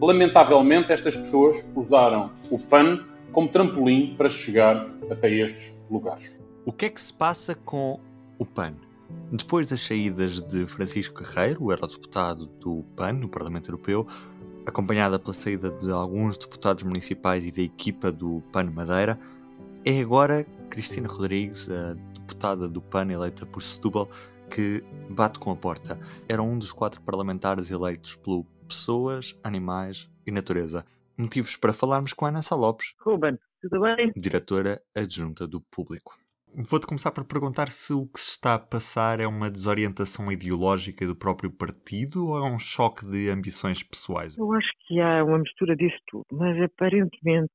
Lamentavelmente, estas pessoas usaram o PAN como trampolim para chegar até estes lugares. O que é que se passa com o PAN? Depois das saídas de Francisco Guerreiro, o eurodeputado do PAN no Parlamento Europeu, acompanhada pela saída de alguns deputados municipais e da equipa do PAN Madeira, é agora Cristina Rodrigues, a deputada do PAN eleita por Setúbal, que bate com a porta. Era um dos quatro parlamentares eleitos pelo Pessoas, Animais e Natureza. Motivos para falarmos com Ana Sá Lopes. Ruben, tudo bem? Diretora adjunta do Público. Vou-te começar por perguntar se o que se está a passar é uma desorientação ideológica do próprio partido ou é um choque de ambições pessoais? Eu acho que há uma mistura disso tudo, mas aparentemente,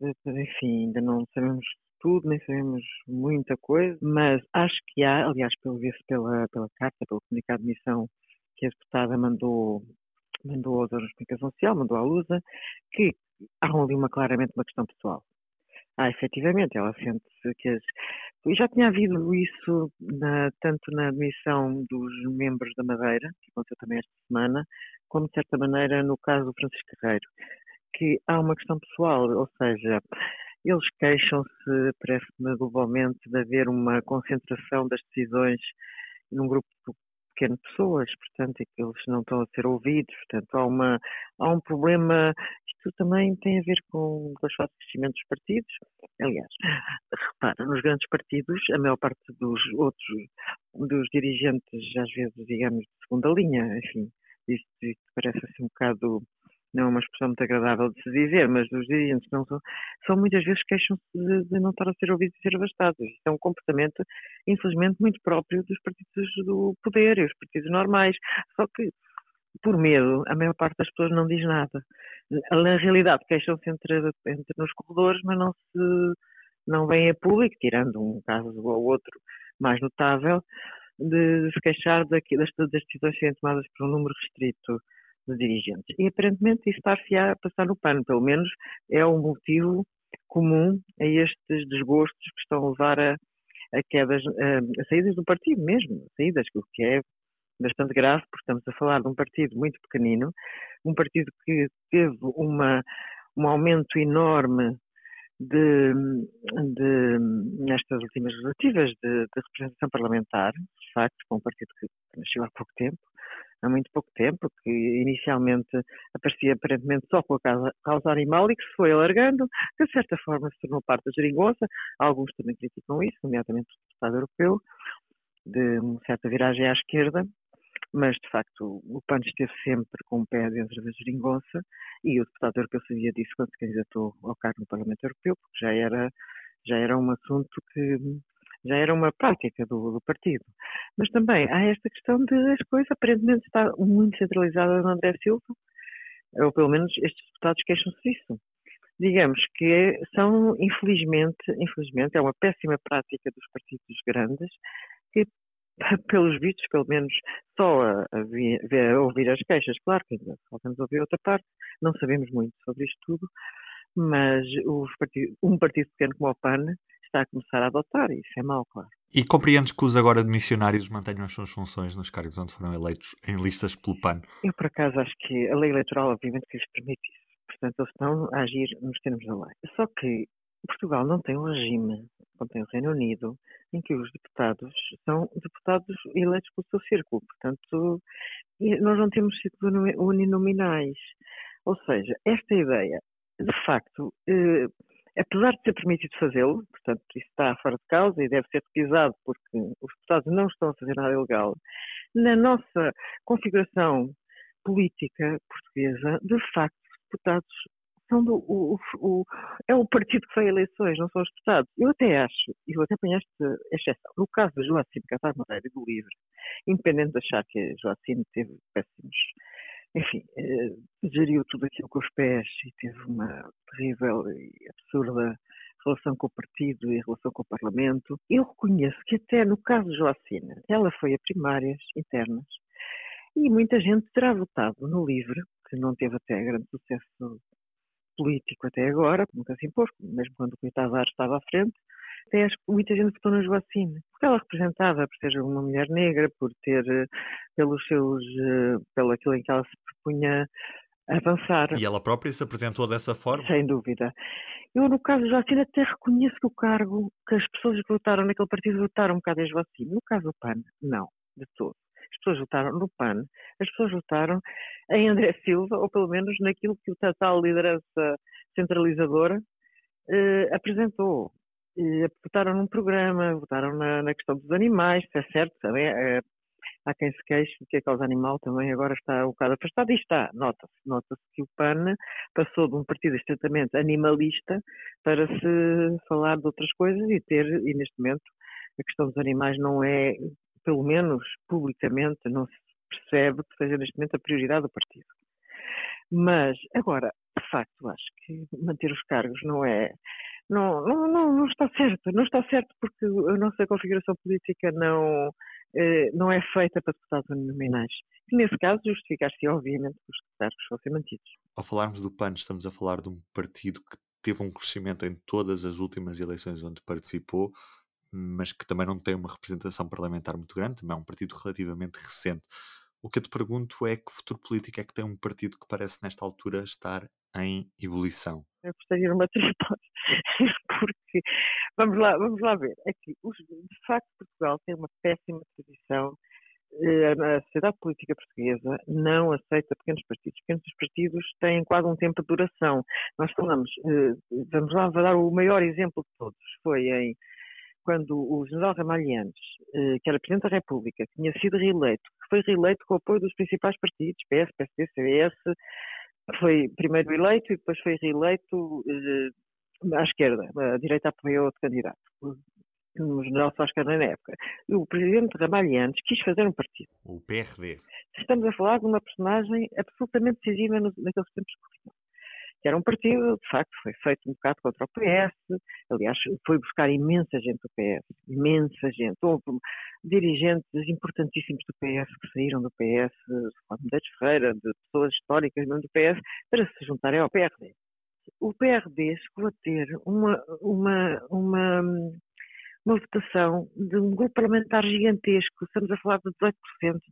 enfim, ainda não sabemos tudo, nem sabemos muita coisa, mas acho que há, aliás, pelo visto pela, pela carta, pelo comunicado de missão que a deputada mandou, mandou aos órgãos de comunicação social, mandou à Lusa, que há ali uma, claramente uma questão pessoal. Ah, efetivamente, ela sente-se que as, já tinha havido isso na, tanto na admissão dos membros da Madeira, que aconteceu também esta semana, como de certa maneira no caso do Francisco Carreiro, que há uma questão pessoal, ou seja, eles queixam-se, parece-me globalmente, de haver uma concentração das decisões num grupo pequeno de pessoas, portanto, e que eles não estão a ser ouvidos, portanto, há, uma, há um problema, isto também tem a ver com, com os fatos crescimento dos partidos, aliás, repara, nos grandes partidos, a maior parte dos outros, dos dirigentes, às vezes, digamos, de segunda linha, enfim, isto, isto parece assim um bocado não é uma expressão muito agradável de se dizer, mas os dirigentes não são, são muitas vezes queixam-se de, de, não estar a ser ouvidos e ser abastados. Isso é um comportamento, infelizmente, muito próprio dos partidos do poder e os partidos normais. Só que, por medo, a maior parte das pessoas não diz nada. Na realidade, queixam-se entre, entre nos corredores, mas não se não vêm a público, tirando um caso ou outro mais notável, de, se queixar daqui, das, das decisões serem tomadas por um número restrito de dirigentes. E aparentemente isso está-se a passar no pano, pelo menos é um motivo comum a estes desgostos que estão a levar a, a quedas, a saídas do partido mesmo, saídas, o que é bastante grave, porque estamos a falar de um partido muito pequenino, um partido que teve uma, um aumento enorme de, de, nestas últimas legislativas de, de, representação parlamentar, de facto, com um partido que nasceu há pouco tempo, há muito pouco tempo, que inicialmente aparecia aparentemente só com a causa, animal e que se foi alargando, que de certa forma se tornou parte da geringonça. Alguns também criticam isso, nomeadamente o deputado europeu, de uma certa viragem à esquerda, mas de facto o PAN esteve sempre com o pé dentro da geringonça e o deputado europeu sabia disso quando se candidatou ao cargo no Parlamento Europeu, porque já era, já era um assunto que já era uma prática do, do, partido. Mas também há esta questão de as coisas aparentemente está muito centralizada no André Silva, ou pelo menos estes deputados queixam-se disso. Digamos que são, infelizmente, infelizmente, é uma péssima prática dos partidos grandes que pelos vistos, pelo menos só a, a, a, ouvir as queixas, claro que ainda faltamos ouvir outra parte, não sabemos muito sobre isto tudo, mas partidos, um partido pequeno como o PAN está a começar a adotar, e isso é mau, claro. E compreendes que os agora de missionários mantenham as suas funções nos cargos onde foram eleitos em listas pelo PAN? Eu, por acaso, acho que a lei eleitoral, obviamente, que lhes permite isso. Portanto, eles estão a agir nos termos da lei. Só que Portugal não tem um regime, como tem o Reino Unido, em que os deputados são deputados eleitos pelo seu círculo. Portanto, nós não temos círculos uninominais. Ou seja, esta ideia, de facto, eh, apesar de ser permitido fazê-lo, portanto, isso está fora de causa e deve ser repisado porque os deputados não estão a fazer nada ilegal, na nossa configuração política portuguesa, de facto, os deputados são do, o, o, é o partido que faz eleições, não são os deputados. Eu até acho, e eu até ponho esta exceção, no caso de Joacim Catar Moreira e do LIVRE, independente de achar que Joacim teve péssimos enfim, eh, geriu tudo aquilo com os pés e teve uma terrível e absurda relação com o partido e relação com o Parlamento. Eu reconheço que até no caso de Joacina, ela foi a primárias internas e muita gente terá votado no LIVRE, que não teve até grande sucesso político até agora, nunca se impôs, mesmo quando o Coitado estava à frente, até muita gente votou na Joacine, porque ela representava por ser uma mulher negra, por ter, eh, pelos seus, eh, pelo aquilo em que ela se propunha avançar. E ela própria se apresentou dessa forma? Sem dúvida. Eu, no caso do Jacina, até reconheço que o cargo, que as pessoas que votaram naquele partido votaram um bocado em Joacine. No caso do PAN, não, de todo. As pessoas votaram no PAN, as pessoas votaram em André Silva, ou pelo menos naquilo que o tal liderança centralizadora eh, apresentou. E votaram num programa, votaram na, na, questão dos animais, é certo, também é, há quem se queixe de que a causa animal também agora está um bocado afastada, e está, nota-se, nota-se que o PAN passou de um partido estritamente animalista para se falar de outras coisas e ter, e neste momento, a questão dos animais não é, pelo menos publicamente, não se percebe que seja neste momento a prioridade do partido. Mas, agora, de facto, acho que manter os cargos não é. Não, não, não, não está certo. Não está certo porque a nossa configuração política não, eh, não é feita para deputados nominais. E nesse caso, justificar-se, obviamente, que os cargos fossem mantidos. Ao falarmos do PAN, estamos a falar de um partido que teve um crescimento em todas as últimas eleições onde participou, mas que também não tem uma representação parlamentar muito grande, também é um partido relativamente recente. O que eu te pergunto é que futuro político é que tem um partido que parece nesta altura estar em ebulição? Eu gostaria de uma hipóteses, porque vamos lá, vamos lá ver. Aqui, de facto, Portugal tem uma péssima tradição. Eh, a sociedade política portuguesa não aceita pequenos partidos. Pequenos partidos têm quase um tempo de duração. Nós falamos, eh, vamos lá, vou dar o maior exemplo de todos. Foi em quando o general Ramalhianes, eh, que era Presidente da República, tinha sido reeleito, foi reeleito com o apoio dos principais partidos, PS, PSD, CDS, foi primeiro eleito e depois foi reeleito eh, à esquerda. A direita apoiou outro candidato, o general Soares na época. E o presidente Ramalhianes quis fazer um partido. O PRD. Estamos a falar de uma personagem absolutamente decisiva naqueles tempos que que era um partido, de facto, foi feito um bocado contra o PS, aliás, foi buscar imensa gente do PS, imensa gente. Houve dirigentes importantíssimos do PS que saíram do PS, de Ferreira, de pessoas históricas mesmo do PS, para se juntarem ao PRD. O PRD chegou a ter uma, uma, uma uma votação de um grupo parlamentar gigantesco, estamos a falar de 18%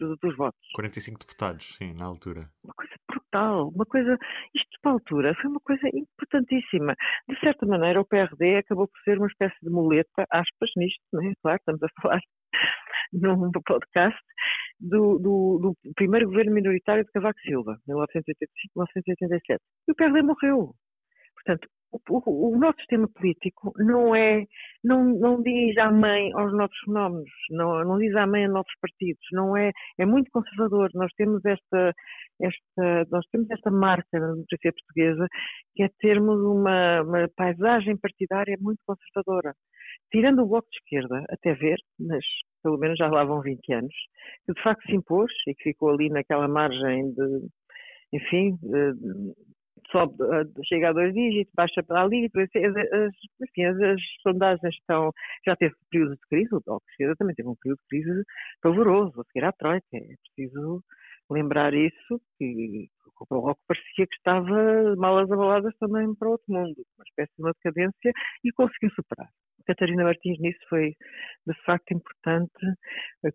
dos, dos votos. 45 deputados, sim, na altura. Uma coisa brutal, uma coisa, isto para a altura foi uma coisa importantíssima. De certa maneira, o PRD acabou por ser uma espécie de muleta, aspas, nisto, é? claro, estamos a falar num podcast, do, do, do, primeiro governo minoritário de Cavaco Silva, 1985-1987. E o PRD morreu. Portanto, o, o, nosso sistema político não é, não, não diz amém aos novos fenómenos, não, não diz amém a novos partidos, não é, é muito conservador. Nós temos esta, esta, nós temos esta marca na democracia portuguesa que é termos uma, uma paisagem partidária muito conservadora. Tirando o Bloco de Esquerda, até ver, mas pelo menos já lá vão 20 anos, que de facto se impôs e que ficou ali naquela margem de, enfim, sobe, eh, chega a dois dígitos, baixa para ali, as, enfim, as, as, sondagens estão, já teve período de crise, o Bloco de também teve um período de crise pavoroso, a seguir à Troika, é preciso lembrar isso, que o Bloco parecia que estava malas abaladas também para outro mundo, uma espécie de uma decadência, e conseguiu superar. Catarina Martins nisso foi de facto importante.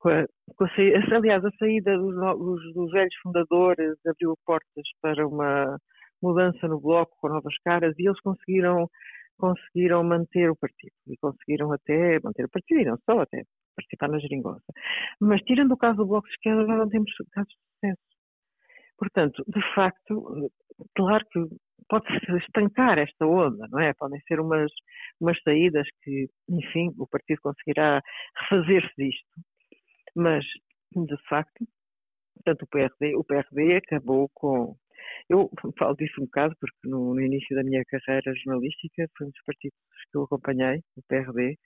Com a, com a, aliás, a saída dos, dos, dos velhos fundadores abriu portas para uma mudança no bloco com novas caras e eles conseguiram conseguiram manter o partido e conseguiram até manter o partido e não só até participar na geringonça. Mas tirando o caso do Bloco de Esquerda, não temos casos de sucesso. Portanto, de facto, claro que pode-se estancar esta onda, não é? Podem ser umas, umas saídas que, enfim, o partido conseguirá refazer-se disto. Mas, de facto, portanto, o PRD, o PRD acabou com eu falo disso um bocado porque no, no, início da minha carreira jornalística foi um dos partidos que eu acompanhei, o PRD,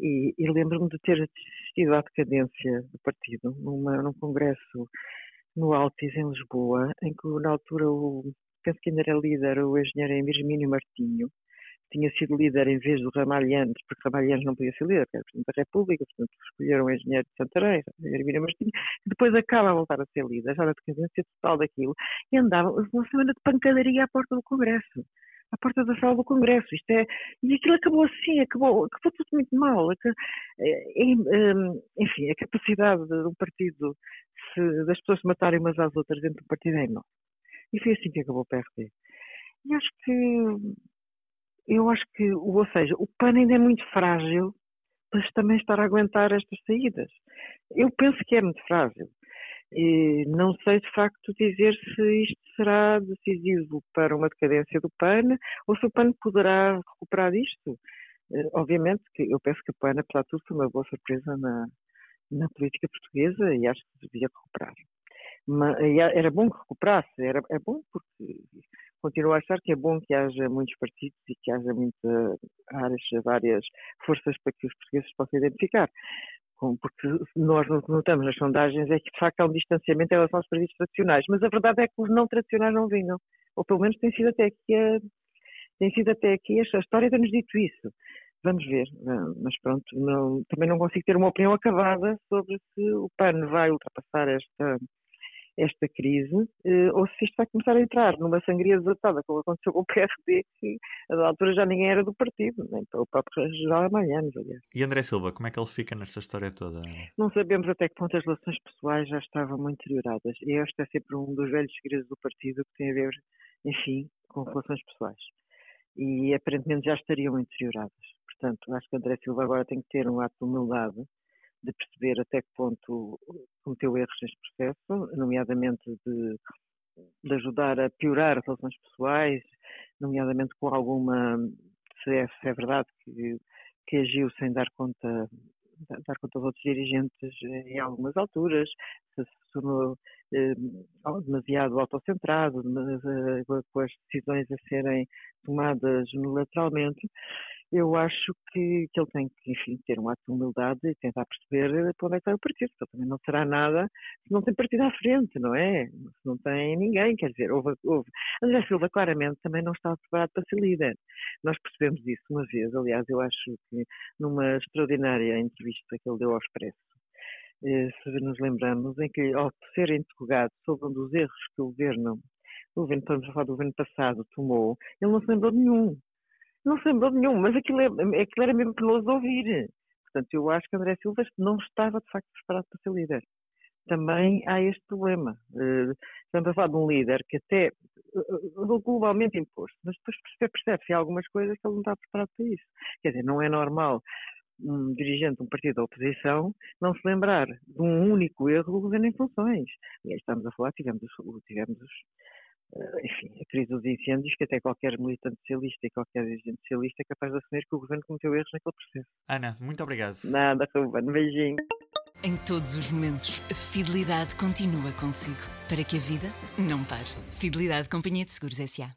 e, e lembro-me de ter assistido à decadência do partido numa, num congresso no Altis, em Lisboa, em que na altura o, penso que ainda era líder o engenheiro Hermínio Martinho, tinha sido líder em vez do Ramalhantes, porque Ramalhantes não podia ser líder, era Presidente da República, portanto escolheram o engenheiro de Santarém, Hermínio Martinho, que depois acaba a voltar a ser líder, já na decadência total daquilo, e andava uma semana de pancadaria à porta do Congresso à porta da sala do Congresso. Isto é, e aquilo acabou assim, acabou, acabou tudo muito mal. É, é, enfim, a capacidade de um partido, se, das pessoas se matarem umas às outras dentro do partido é enorme. E foi assim que acabou o PRD. E acho que, eu acho que, ou seja, o PAN ainda é muito frágil para também estar a aguentar estas saídas. Eu penso que é muito frágil. E não sei de facto dizer se isto será decisivo para uma decadência do PAN ou se o PAN poderá recuperar isto. Eh, obviamente que eu penso que o PAN, apesar de tudo, foi uma boa surpresa na, na política portuguesa e acho que devia recuperar. Mas, era bom que recuperasse, era, é bom porque continuo a achar que é bom que haja muitos partidos e que haja muitas várias forças para que os portugueses possam identificar porque nós notamos nas sondagens é que de facto há um distanciamento em relação aos partidos tradicionais, mas a verdade é que os não tradicionais não vinham, ou pelo menos tem sido até aqui a, tem sido até aqui a história tem-nos dito isso. Vamos ver, mas pronto, não, também não consigo ter uma opinião acabada sobre se o PAN vai ultrapassar esta, esta crise, eh, ou se isto vai começar a entrar numa sangria desatada, como aconteceu com o PSD, que a da altura já ninguém era do partido, nem para o próprio geral amanhã, aliás. E André Silva, como é que ele fica nesta história toda? Não sabemos até que ponto as relações pessoais já estavam muito deterioradas. E este é sempre um dos velhos segredos do partido que tem a ver, enfim, com relações pessoais. E aparentemente já estariam deterioradas. Portanto, acho que André Silva agora tem que ter um ato de humildade de perceber até que ponto cometeu erros neste processo, nomeadamente de, de ajudar a piorar as relações pessoais, nomeadamente com alguma, se é, se é verdade que, que agiu sem dar conta dar conta aos outros dirigentes em algumas alturas, se tornou eh, demasiado autocentrado, eh, com as decisões a serem tomadas unilateralmente, eu acho que, que ele tem que, enfim, ter um ato de humildade e tentar perceber para onde é que está o partido, porque também não será nada se não tem partido à frente, não é? Se não tem ninguém, quer dizer, houve, houve. André Silva claramente também não estava preparado para ser líder. Nós percebemos isso uma vez, aliás, eu acho que numa extraordinária entrevista que ele deu ao Expresso, eh, se nos lembramos, em que ao ser interrogado sobre um dos erros que o governo, o governo, estamos a falar do governo passado, tomou, ele não se lembrou de nenhum. Não se lembrou de nenhum, mas aquilo, é, aquilo era mesmo penoso de ouvir. Portanto, eu acho que André Silva não estava de facto preparado para ser líder. Também há este problema. Uh, estamos a falar de um líder que até uh, globalmente imposto, mas depois percebe-se algumas coisas que ele não está preparado para isso. Quer dizer, não é normal um dirigente de um partido da oposição não se lembrar de um único erro do governo em funções. E aí estamos a falar, tivemos, tivemos os, eh, enfim, a crise dos incêndios, que até qualquer militante socialista e qualquer dirigente socialista é capaz de assumir que o governo cometeu erros naquele processo. Ana, muito obrigado. Nada, Ruben, beijinho. Em todos os momentos, a fidelidade continua consigo, para que a vida não pare. Fidelidade Companhia de Seguros S.A.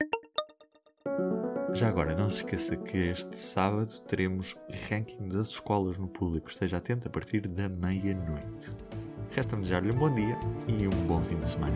Já agora, não se esqueça que este sábado teremos ranking das escolas no público. Esteja atento a partir da meia-noite. Resta-me desejar-lhe um bom dia e um bom fim de semana